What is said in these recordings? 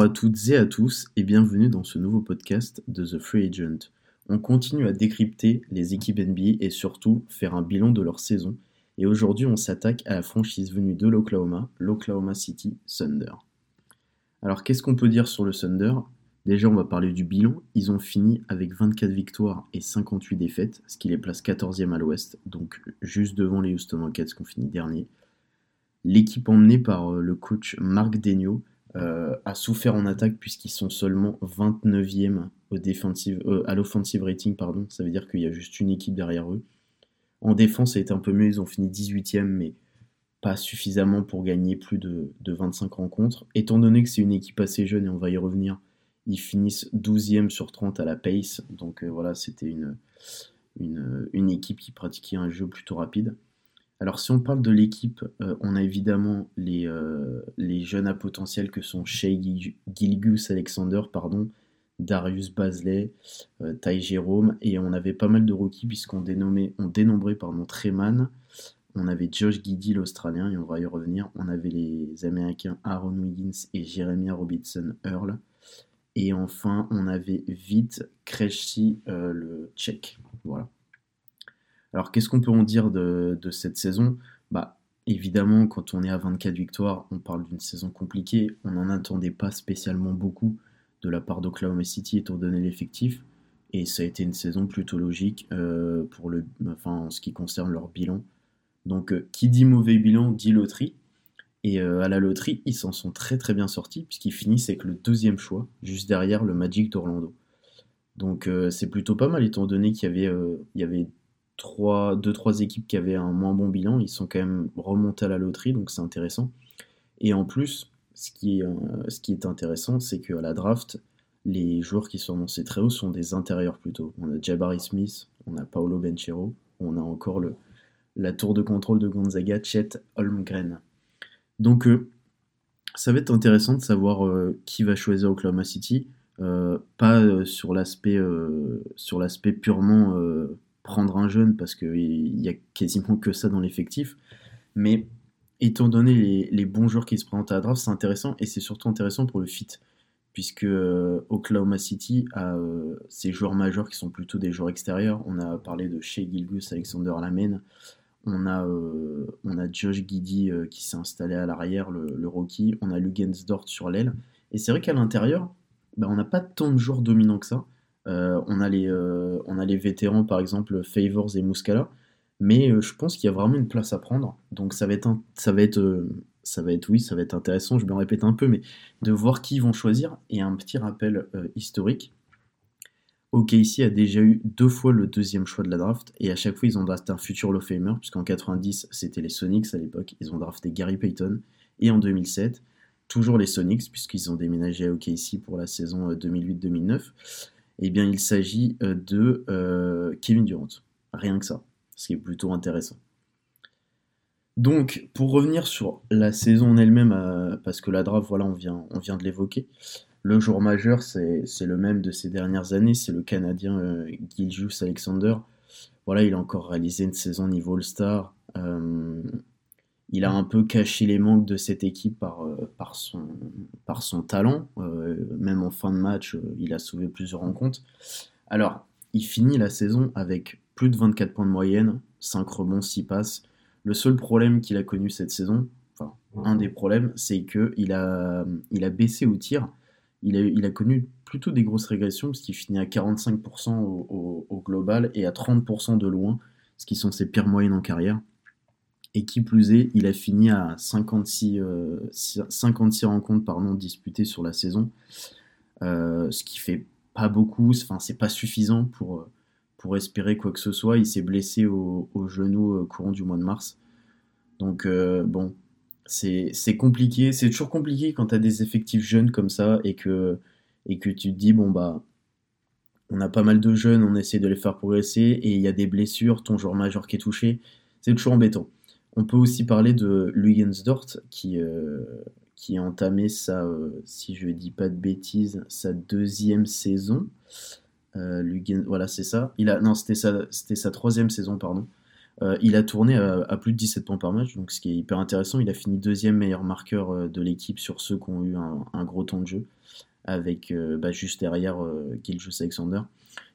Bonjour à toutes et à tous et bienvenue dans ce nouveau podcast de The Free Agent. On continue à décrypter les équipes NBA et surtout faire un bilan de leur saison. Et aujourd'hui, on s'attaque à la franchise venue de l'Oklahoma, l'Oklahoma City Thunder. Alors, qu'est-ce qu'on peut dire sur le Thunder? Déjà, on va parler du bilan. Ils ont fini avec 24 victoires et 58 défaites, ce qui les place 14e à l'ouest, donc juste devant les Houston Rockets qui ont fini dernier. L'équipe emmenée par euh, le coach Marc Degno a souffert en attaque puisqu'ils sont seulement 29e au euh, à l'offensive rating. Pardon. Ça veut dire qu'il y a juste une équipe derrière eux. En défense, ça a été un peu mieux. Ils ont fini 18e, mais pas suffisamment pour gagner plus de, 25 rencontres. Étant donné que c'est une équipe assez jeune, et on va y revenir, ils finissent 12e sur 30 à la pace. Donc voilà, c'était une, une équipe qui pratiquait un jeu plutôt rapide. Alors si on parle de l'équipe, euh, on a évidemment les, euh, les, jeunes à potentiel que sont Shea Gilgus Alexander, Darius Basley, euh, Ty Jerome, et on avait pas mal de rookies puisqu'on dénommait, on dénombrait pardon, Treman, on avait Josh Giddy l'Australien, et on va y revenir, on avait les Américains Aaron Wiggins et Jeremiah Robinson Earl, et enfin on avait Vite Krejci le Tchèque. Voilà. Alors qu'est-ce qu'on peut en dire de, cette saison? Bah évidemment quand on est à 24 victoires, on parle d'une saison compliquée. On n'en attendait pas spécialement beaucoup de la part d'Oklahoma City étant donné l'effectif. Et ça a été une saison plutôt logique euh, pour le, enfin, en ce qui concerne leur bilan. Donc euh, qui dit mauvais bilan dit loterie. Et euh, à la loterie, ils s'en sont très très bien sortis puisqu'ils finissent avec le deuxième choix, juste derrière le Magic d'Orlando. Donc c'est plutôt pas mal étant donné qu'il y y avait trois, deux, trois équipes qui avaient un moins bon bilan, ils sont quand même remontés à la loterie, donc c'est intéressant. Et en plus, ce qui est, euh, intéressant, c'est qu'à la draft, les joueurs qui sont annoncés très haut sont des intérieurs plutôt. On a Jabari Smith, on a Paolo Benchero, on a encore la tour de contrôle de Gonzaga, Chet Holmgren. Donc euh, ça va être intéressant de savoir euh, qui va choisir Oklahoma City, pas sur l'aspect purement prendre un jeune parce qu'il y a quasiment que ça dans l'effectif. Mais étant donné les, bons joueurs qui se présentent à la draft, c'est intéressant et c'est surtout intéressant pour le fit. Puisque euh, Oklahoma City a euh, ses joueurs majeurs qui sont plutôt des joueurs extérieurs. On a parlé de Shea Gilgus, Alexander Lamenne. On a, euh, on a Josh Giddy qui s'est installé à l'arrière, le, le, rookie. On a Lugensdort sur l'aile. Et c'est vrai qu'à l'intérieur, bah, on n'a pas tant de joueurs dominants que ça. Euh, on, a les, euh, on a les vétérans, par exemple, Favors et Muscala. Mais euh, je pense qu'il y a vraiment une place à prendre. Donc ça va être, ça va être, ça va être, oui, ça va être intéressant. Je me répète un peu, mais de voir qui ils vont choisir. Et un petit rappel historique. OKC a déjà eu deux fois le deuxième choix de la draft et à chaque fois ils ont drafté un futur Law Famer puisqu'en 90 c'était les Sonics à l'époque, ils ont drafté Gary Payton et en 2007 toujours les Sonics puisqu'ils ont déménagé à OKC pour la saison 2008-2009 eh bien, il s'agit euh, de euh, Kevin Durant. Rien que ça, ce qui est plutôt intéressant. Donc, pour revenir sur la saison en elle-même, euh, parce que la draft, voilà, on vient, de l'évoquer. Le jour majeur, c'est le même de ces dernières années, c'est le Canadien euh, Alexander. Voilà, il a encore réalisé une saison niveau All-Star il a un peu caché les manques de cette équipe par, euh, par, son, par son talent. Euh, même en fin de match, euh, il a sauvé plusieurs rencontres. Alors, il finit la saison avec plus de 24 points de moyenne, 5 rebonds, 6 passes. Le seul problème qu'il a connu cette saison, enfin, un des problèmes, c'est qu'il a, il a baissé au tir. Il a, il a connu plutôt des grosses régressions, parce qu'il finit à 45% au, au, global et à 30% de loin, ce qui sont ses pires moyennes en carrière. Et qui plus est, il a fini à 56, 56 euh, rencontres pardon, disputées sur la saison, euh, ce qui fait pas beaucoup, enfin c'est pas suffisant pour, pour espérer quoi que ce soit. Il s'est blessé au, genou euh, courant du mois de mars. Donc bon, c'est compliqué, c'est toujours compliqué quand tu as des effectifs jeunes comme ça et que, et que tu te dis, bon bah, on a pas mal de jeunes, on essaie de les faire progresser et il y a des blessures, ton joueur majeur qui est touché, c'est toujours embêtant. On peut aussi parler de Lugensdort qui, euh, qui a entamé sa, euh, si je dis pas de bêtises, sa deuxième saison. Euh, voilà, c'est ça. Il a, non, c'était sa, sa troisième saison, pardon. Il a tourné à, plus de 17 points par match, donc ce qui est hyper intéressant. Il a fini deuxième meilleur marqueur de l'équipe sur ceux qui ont eu un, gros temps de jeu, avec bah, juste derrière Gilgeous Alexander.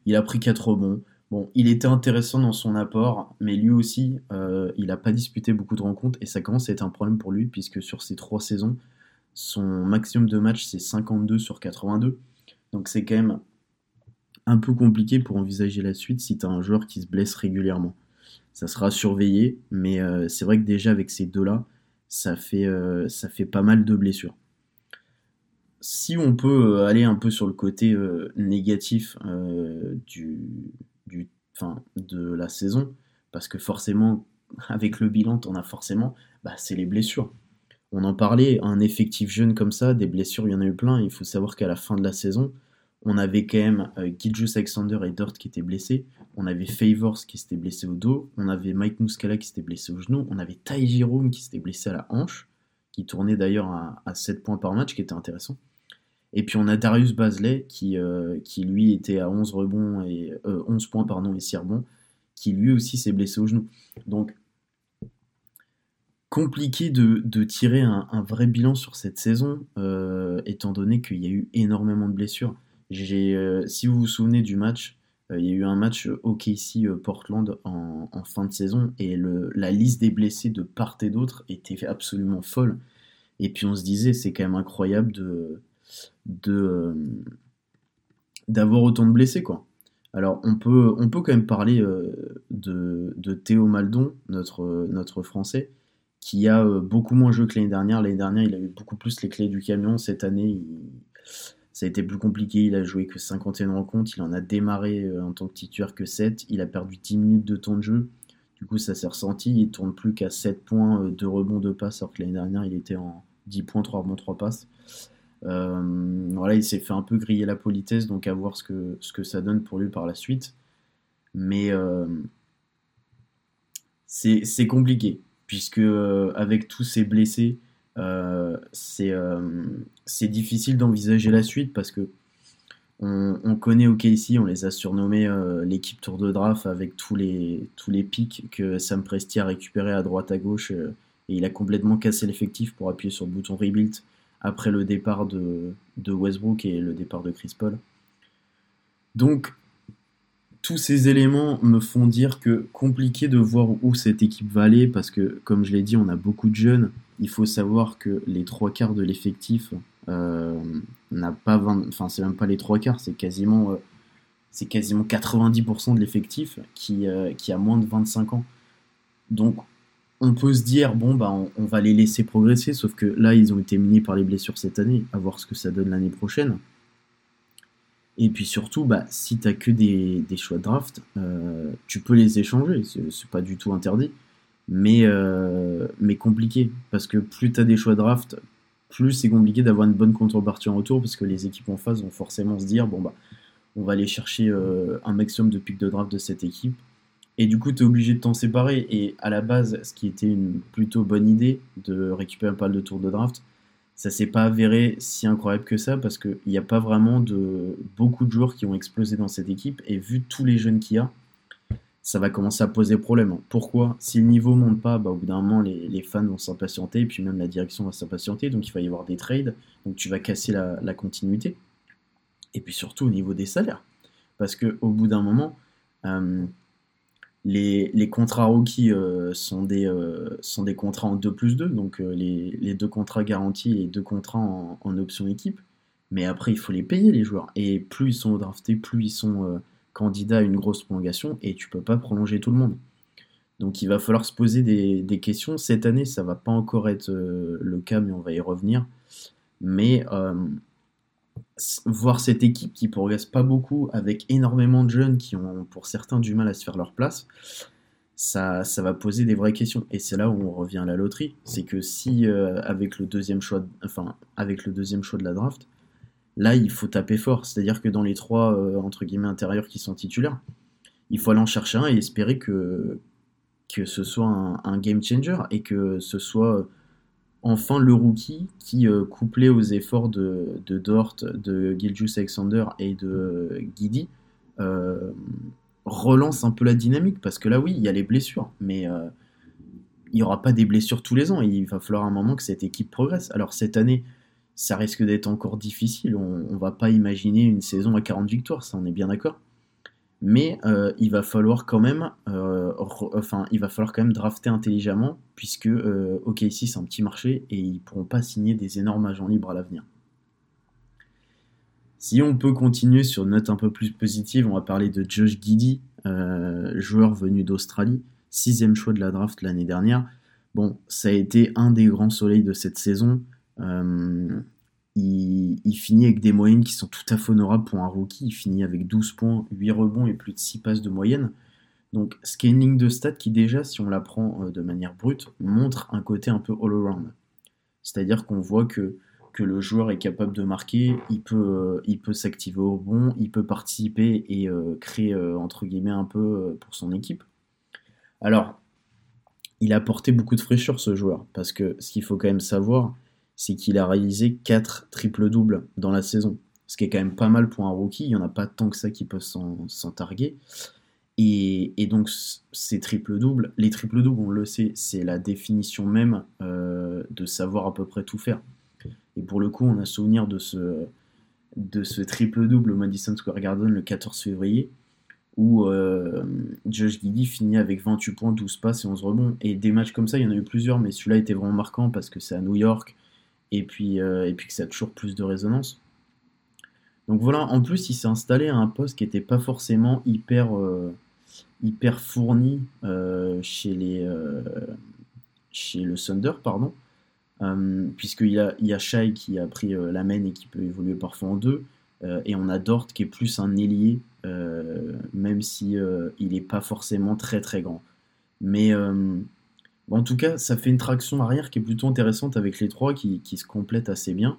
Il a pris 4 rebonds. Bon, il était intéressant dans son apport, mais lui aussi, il n'a pas disputé beaucoup de rencontres, et ça commence à être un problème pour lui, puisque sur ces trois saisons, son maximum de matchs, c'est 52 sur 82. Donc c'est quand même un peu compliqué pour envisager la suite si tu as un joueur qui se blesse régulièrement ça sera surveillé, mais euh, c'est vrai que déjà avec ces deux-là, ça fait, euh, ça fait pas mal de blessures. Si on peut euh, aller un peu sur le côté négatif du, du, de la saison, parce que forcément, avec le bilan, on a forcément, bah, c'est les blessures. On en parlait, un effectif jeune comme ça, des blessures, il y en a eu plein. Il faut savoir qu'à la fin de la saison, on avait quand même euh, Alexander et Dort qui étaient blessés. On avait Favors qui s'était blessé au dos. On avait Mike Muscala qui s'était blessé au genou. On avait Ty Jerome qui s'était blessé à la hanche, qui tournait d'ailleurs à, 7 points par match, qui était intéressant. Et puis on a Darius Basley qui, euh, qui lui était à 11 rebonds et 11 euh, points pardon et 6 rebonds, qui lui aussi s'est blessé au genou. Donc compliqué de, tirer un, vrai bilan sur cette saison, euh, étant donné qu'il y a eu énormément de blessures. Euh, si vous vous souvenez du match, il y a eu un match OKC-Portland en, fin de saison et la liste des blessés de part et d'autre était absolument folle. Et puis on se disait, c'est quand même incroyable de, euh, d'avoir autant de blessés quoi. Alors on peut, on peut quand même parler de, Théo Maldon, notre, notre français, qui a beaucoup moins joué que l'année dernière. L'année dernière, il a eu beaucoup plus les clés du camion. Cette année, ça a été plus compliqué, il a joué que 51 rencontres, il en a démarré euh, en tant que titulaire que 7, il a perdu 10 minutes de temps de jeu, du coup ça s'est ressenti, il tourne plus qu'à 7 points, euh, de rebonds, de passes, alors que l'année dernière il était en 10 points, 3 rebonds, 3 passes. Euh, voilà, il s'est fait un peu griller la politesse, donc à voir ce que, ça donne pour lui par la suite. Mais c'est compliqué, puisque avec tous ces blessés, euh, euh, c'est difficile d'envisager la suite parce que on, connaît OKC, on les a surnommés euh, l'équipe tour de draft avec tous les, tous les pics que Sam Presti a récupéré à droite à gauche et il a complètement cassé l'effectif pour appuyer sur le bouton rebuild après le départ de, Westbrook et le départ de Chris Paul. Donc tous ces éléments me font dire que compliqué de voir où cette équipe va aller parce que, comme je l'ai dit, on a beaucoup de jeunes. Il faut savoir que les trois quarts de l'effectif euh, n'a pas 20, enfin c'est même pas les trois quarts, c'est quasiment euh, c'est quasiment 90% de l'effectif qui, euh, qui a moins de 25 ans. Donc on peut se dire bon bah on, va les laisser progresser, sauf que là ils ont été minés par les blessures cette année, à voir ce que ça donne l'année prochaine. Et puis surtout, bah, si tu que des, choix de draft, euh, tu peux les échanger, c'est pas du tout interdit, mais, euh, mais compliqué. Parce que plus tu as des choix de draft, plus c'est compliqué d'avoir une bonne contrepartie en retour, parce que les équipes en face vont forcément se dire, bon bah, on va aller chercher euh, un maximum de pics de draft de cette équipe. Et du coup, tu es obligé de t'en séparer. Et à la base, ce qui était une plutôt bonne idée de récupérer un pas de tour de draft, ça s'est pas avéré si incroyable que ça parce qu'il n'y a pas vraiment de beaucoup de joueurs qui ont explosé dans cette équipe et vu tous les jeunes qu'il y a, ça va commencer à poser problème. Pourquoi? Si le niveau monte pas, bah, au bout d'un moment, les, fans vont s'impatienter et puis même la direction va s'impatienter, donc il va y avoir des trades, donc tu vas casser la, continuité. Et puis surtout au niveau des salaires. Parce qu'au bout d'un moment, euh, les, contrats rookies euh, sont, des, euh, sont des contrats en 2 plus 2, donc euh, les, deux contrats garantis et les deux contrats en, option équipe. Mais après, il faut les payer, les joueurs. Et plus ils sont draftés, plus ils sont candidats à une grosse prolongation, et tu peux pas prolonger tout le monde. Donc il va falloir se poser des, des questions. Cette année, ça va pas encore être le cas, mais on va y revenir. Mais voir cette équipe qui progresse pas beaucoup, avec énormément de jeunes qui ont pour certains du mal à se faire leur place, ça, ça va poser des vraies questions. Et c'est là où on revient à la loterie. C'est que si euh, avec, le deuxième choix, enfin, avec le deuxième choix de la draft, là il faut taper fort. C'est-à-dire que dans les trois euh, entre guillemets intérieurs qui sont titulaires, il faut aller en chercher un et espérer que, que ce soit un game changer et que ce soit enfin le rookie qui, euh, couplé aux efforts de, Dort, de Giljus Alexander et de Guidi, euh, relance un peu la dynamique parce que là, oui, il y a les blessures, mais il n'y aura pas des blessures tous les ans. il va falloir un moment que cette équipe progresse. Alors cette année, ça risque d'être encore difficile. On ne va pas imaginer une saison à 40 victoires, ça on est bien d'accord. Mais euh, il va falloir quand même, euh, enfin, il va falloir quand même drafter intelligemment, puisque euh, OKC c'est un petit marché et ils pourront pas signer des énormes agents libres à l'avenir. Si on peut continuer sur une note un peu plus positive, on va parler de Josh Giddy, joueur venu d'Australie, sixième choix de la draft l'année dernière. Bon, ça a été un des grands soleils de cette saison. Euh, il, finit avec des moyennes qui sont tout à fait honorables pour un rookie. Il finit avec 12 points, 8 rebonds et plus de 6 passes de moyenne. Donc, ce de stats qui, déjà, si on la prend euh, de manière brute, montre un côté un peu all-around. C'est-à-dire qu'on voit que, le joueur est capable de marquer, il peut, euh, s'activer au rebond, il peut participer et créer, entre guillemets, un peu pour son équipe. Alors, il a apporté beaucoup de fraîcheur, ce joueur, parce que ce qu'il faut quand même savoir, c'est qu'il a réalisé 4 triples-doubles dans la saison. Ce qui est quand même pas mal pour un rookie. Il n'y en a pas tant que ça qui peuvent s'en targuer. Et, donc, ces triples-doubles, les triples-doubles, on le sait, c'est la définition même euh, de savoir à peu près tout faire. Et pour le coup, on a souvenir de ce, de ce triple-double au Madison Square Garden le 14 février, où euh, Josh Giddy finit avec 28 points, 12 passes et 11 rebonds. Et des matchs comme ça, il y en a eu plusieurs, mais celui-là était vraiment marquant parce que c'est à New York, et puis, euh, et puis que ça a toujours plus de résonance. Donc voilà, en plus, il s'est installé à un poste qui n'était pas forcément hyper, euh, hyper fourni euh, chez, les, chez le Thunder, pardon. Puisqu'il y a, il y a Shai qui a pris la main et qui peut évoluer parfois en deux. et on a Dort qui est plus un ailier, même si il n'est pas forcément très très grand. Mais en tout cas, ça fait une traction arrière qui est plutôt intéressante avec les trois qui, se complètent assez bien.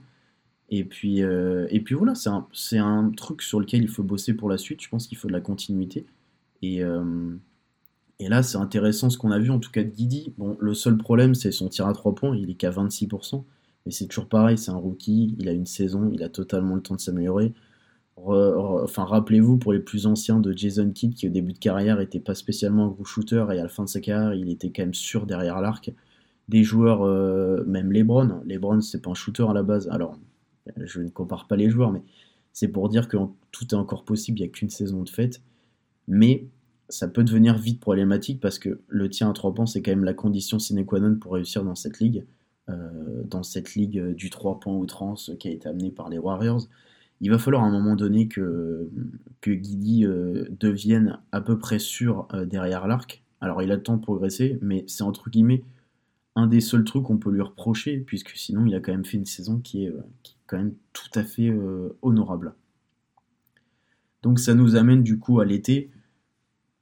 Et puis, euh, voilà, c'est un, truc sur lequel il faut bosser pour la suite. Je pense qu'il faut de la continuité. Et, euh, et là, c'est intéressant ce qu'on a vu en tout cas de Guidi. Bon, le seul problème, c'est son tir à 3 points. Il est qu'à 26%. Mais c'est toujours pareil, c'est un rookie. Il a une saison, il a totalement le temps de s'améliorer enfin, rappelez-vous pour les plus anciens de Jason Kidd qui au début de carrière était pas spécialement un gros shooter et à la fin de sa carrière il était quand même sûr derrière l'arc. Des joueurs, euh, même LeBron, LeBron c'est pas un shooter à la base. Alors je ne compare pas les joueurs, mais c'est pour dire que tout est encore possible. Il n'y a qu'une saison de fête, mais ça peut devenir vite problématique parce que le tien à 3 points c'est quand même la condition sine qua non pour réussir dans cette ligue, euh, dans cette ligue du 3 points outrance qui a été amenée par les Warriors il va falloir à un moment donné que, que Guidi euh, devienne à peu près sûr euh, derrière l'arc. Alors il a le temps de progresser, mais c'est entre guillemets un des seuls trucs qu'on peut lui reprocher, puisque sinon il a quand même fait une saison qui est, euh, quand même tout à fait honorable. Donc ça nous amène du coup à l'été.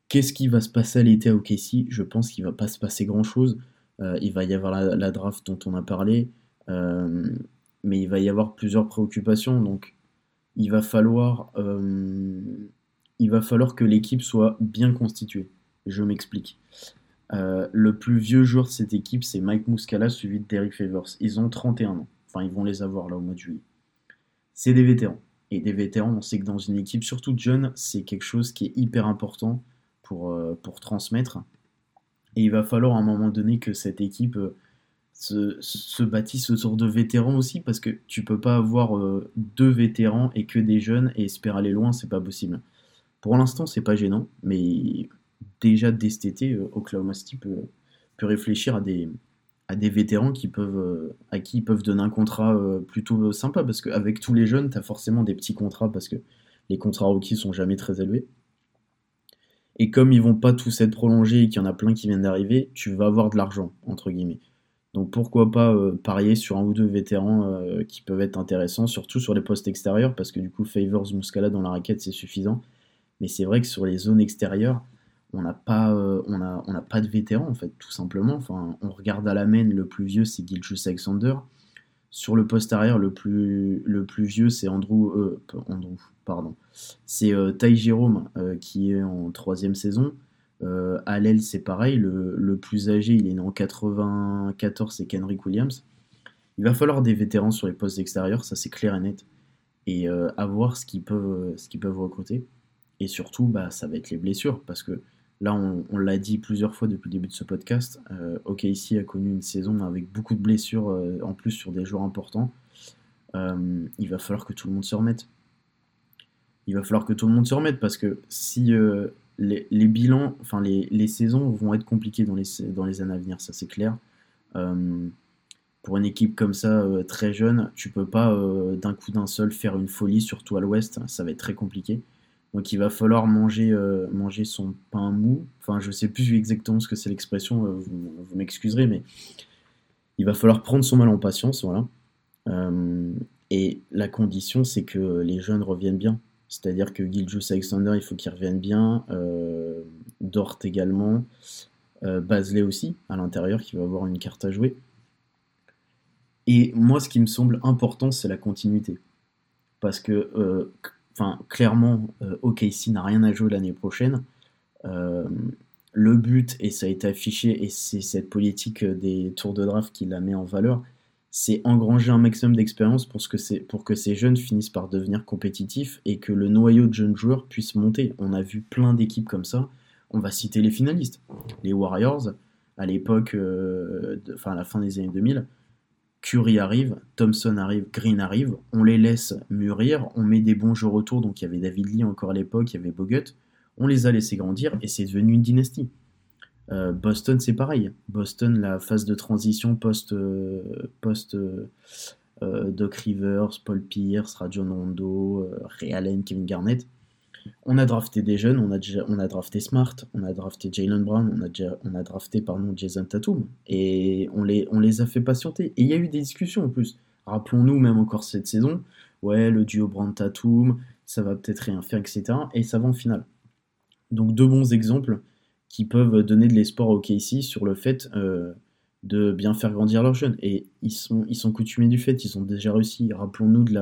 Qu'est-ce qui va se passer à l'été à OKC Je pense qu'il va pas se passer grand-chose. il va y avoir la, la, draft dont on a parlé, mais il va y avoir plusieurs préoccupations. Donc il va falloir, euh, il va falloir que l'équipe soit bien constituée. Je m'explique. Euh, le plus vieux joueur de cette équipe, c'est Mike Muscala, suivi de Derek Favors. Ils ont 31 ans. Enfin, ils vont les avoir là au mois de juillet. C'est des vétérans. Et des vétérans, on sait que dans une équipe, surtout jeune, c'est quelque chose qui est hyper important pour, euh, pour transmettre. Et il va falloir à un moment donné que cette équipe se, se bâtissent autour de vétérans aussi, parce que tu peux pas avoir euh, deux vétérans et que des jeunes et espérer aller loin, c'est pas possible. Pour l'instant, c'est pas gênant, mais déjà dès cet été, euh, Oklahoma City peut, peut, réfléchir à des, à des vétérans qui peuvent, euh, à qui ils peuvent donner un contrat plutôt sympa, parce qu'avec tous les jeunes, tu as forcément des petits contrats, parce que les contrats rookies sont jamais très élevés. Et comme ils vont pas tous être prolongés et qu'il y en a plein qui viennent d'arriver, tu vas avoir de l'argent, entre guillemets. Donc pourquoi pas euh, parier sur un ou deux vétérans euh, qui peuvent être intéressants, surtout sur les postes extérieurs, parce que du coup Favors Muscala dans la raquette c'est suffisant. Mais c'est vrai que sur les zones extérieures, on n'a pas, euh, de vétérans en fait, tout simplement. On regarde à la main, le plus vieux c'est Gilchus Alexander. Sur le poste arrière, le plus, vieux c'est Andrew, pardon, c'est Ty Jérôme qui est en troisième saison. Euh, c'est pareil. Le, plus âgé, il est né en 94, c'est Kenrick Williams. Il va falloir des vétérans sur les postes extérieurs, ça c'est clair et net. Et euh, à voir ce qu'ils peuvent, ce peuvent recruter. Et surtout, bah, ça va être les blessures, parce que là, on, l'a dit plusieurs fois depuis le début de ce podcast, euh, OKC a connu une saison avec beaucoup de blessures, euh, en plus sur des joueurs importants. Euh, il va falloir que tout le monde se remette. Il va falloir que tout le monde se remette, parce que si les, bilans, enfin les, saisons vont être compliquées dans les, dans les années à venir, ça c'est clair pour une équipe comme ça, euh, très jeune, tu peux pas euh, d'un coup d'un seul faire une folie, surtout à l'ouest, ça va être très compliqué. Donc il va falloir manger, euh, manger son pain mou. Enfin, je sais plus exactement ce que c'est l'expression, vous, m'excuserez, mais il va falloir prendre son mal en patience, voilà. et la condition, c'est que les jeunes reviennent bien. C'est-à-dire que Giljus Alexander, il faut qu'il revienne bien. Dort également. Basley aussi, à l'intérieur, qui va avoir une carte à jouer. Et moi, ce qui me semble important, c'est la continuité. Parce que, euh, enfin, clairement, euh, OKC n'a rien à jouer l'année prochaine. Euh, le but, et ça a été affiché, et c'est cette politique des tours de draft qui la met en valeur, c'est engranger un maximum d'expérience pour, pour que ces jeunes finissent par devenir compétitifs et que le noyau de jeunes joueurs puisse monter. On a vu plein d'équipes comme ça. On va citer les finalistes. Les Warriors, à l'époque, enfin à la fin des années 2000, Curry arrive, Thompson arrive, Green arrive, on les laisse mûrir, on met des bons jeux retour, donc il y avait David Lee encore à l'époque, il y avait Bogut, on les a laissés grandir et c'est devenu une dynastie. Euh, Boston c'est pareil, Boston la phase de transition post, euh, post euh, Doc Rivers, Paul Pierce, Rajon Rondo, Ray Allen, Kevin Garnett, on a drafté des jeunes, on a, on a drafté Smart, on a drafté Jalen Brown, on a, on a drafté pardon, Jason Tatum, et on les, on les a fait patienter. Et il y a eu des discussions en plus. Rappelons-nous, même encore cette saison, ouais, le duo Brown-Tatum, ça va peut-être rien faire, etc. Et ça va en finale. Donc deux bons exemples qui peuvent donner de l'espoir au KC sur le fait euh, de bien faire grandir leurs jeunes. Et ils sont, ils sont coutumiers du fait, ils ont déjà réussi. Rappelons-nous de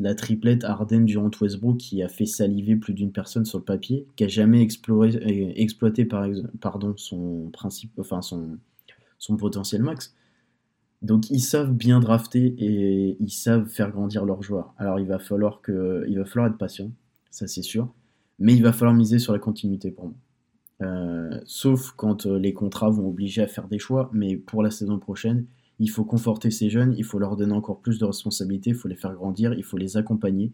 la, triplette Arden durant Westbrook qui a fait saliver plus d'une personne sur le papier, qui a jamais exploré, euh, exploité par, pardon, son principe, enfin son potentiel max. Donc ils savent bien drafter et ils savent faire grandir leurs joueurs. Alors il va falloir que, il va falloir être patient, ça c'est sûr, mais il va falloir miser sur la continuité pour moi. Euh, sauf quand euh, les contrats vont obliger à faire des choix, mais pour la saison prochaine, il faut conforter ces jeunes, il faut leur donner encore plus de responsabilités, il faut les faire grandir, il faut les accompagner,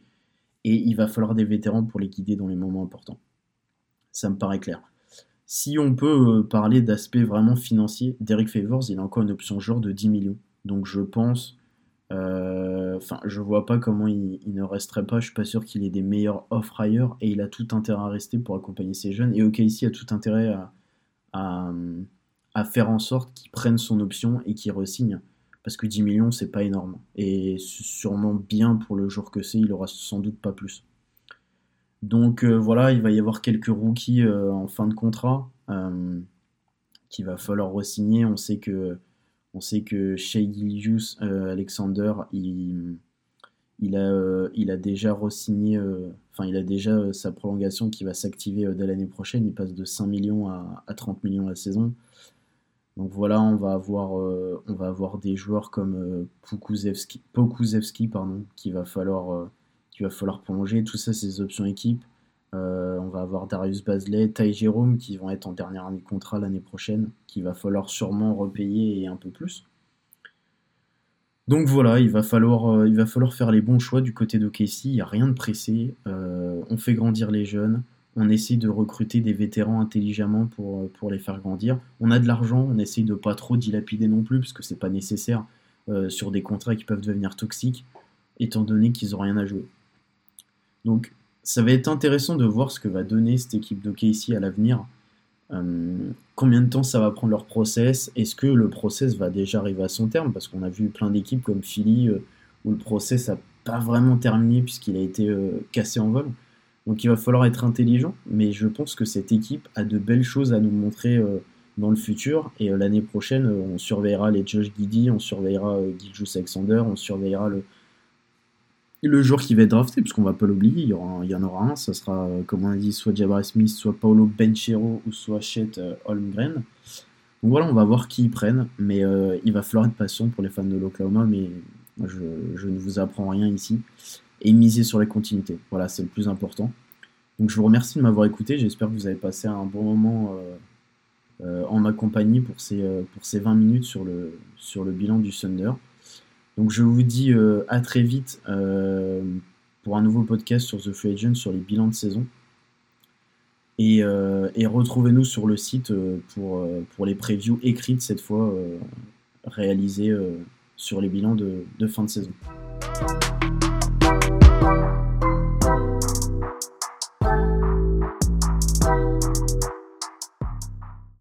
et il va falloir des vétérans pour les guider dans les moments importants. Ça me paraît clair. Si on peut euh, parler d'aspect vraiment financier, Derek Favors, il a encore une option genre de 10 millions. Donc je pense, enfin, je vois pas comment il, ne resterait pas. Je suis pas sûr qu'il ait des meilleurs offres ailleurs et il a tout intérêt à rester pour accompagner ces jeunes. Et OKC a tout intérêt à à faire en sorte qu'il prenne son option et qu'il resigne. Parce que 10 millions, c'est pas énorme. Et sûrement bien pour le jour que c'est, il aura sans doute pas plus. Donc euh, voilà, il va y avoir quelques rookies euh, en fin de contrat euh, qu'il va falloir resigner. On sait que, on sait que Shea Gilius Alexander, il, il, a, il a déjà re-signé, enfin il a déjà sa prolongation qui va s'activer dès l'année prochaine. Il passe de 5 millions à, à 30 millions la saison. Donc voilà, on va avoir, euh, on va avoir des joueurs comme euh, Pokusevski, pardon, qu'il va falloir, euh, va falloir prolonger. Tout ça, c'est des options équipes. On va avoir Darius Basley, Ty Jerome qui vont être en dernière année de contrat l'année prochaine, qu'il va falloir sûrement repayer et un peu plus. Donc voilà, il va falloir, falloir faire les bons choix du côté de Casey. Il n'y a rien de pressé. on fait grandir les jeunes on essaie de recruter des vétérans intelligemment pour, euh, les faire grandir. On a de l'argent, on essaie de pas trop dilapider non plus, parce que c'est pas nécessaire euh, sur des contrats qui peuvent devenir toxiques, étant donné qu'ils n'ont rien à jouer. Donc ça va être intéressant de voir ce que va donner cette équipe de Casey à l'avenir. Euh, combien de temps ça va prendre leur process? Est-ce que le process va déjà arriver à son terme? Parce qu'on a vu plein d'équipes comme Philly où le process n'a pas vraiment terminé puisqu'il a été cassé en vol. Donc il va falloir être intelligent, mais je pense que cette équipe a de belles choses à nous montrer euh, dans le futur. Et euh, l'année prochaine, euh, on surveillera les Josh Giddy, on surveillera Giljus Alexander, on surveillera le, le joueur qui va être drafté, puisqu'on va pas l'oublier, il, y en aura un, ça sera, comme on a dit, soit Jabari Smith, soit Paolo Benchero ou soit Chet Holmgren. Donc voilà, on va voir qui ils prennent, mais il va falloir être patient pour les fans de l'Oklahoma, mais je, ne vous apprends rien ici et miser sur les continuités. Voilà, c'est le plus important. Donc je vous remercie de m'avoir écouté, j'espère que vous avez passé un bon moment en ma compagnie pour ces, pour ces 20 minutes sur le, sur le bilan du Thunder. Donc je vous dis à très vite pour un nouveau podcast sur The Free Agent sur les bilans de saison. Et, et retrouvez-nous sur le site pour, pour les previews écrites cette fois réalisées sur les bilans de fin de saison.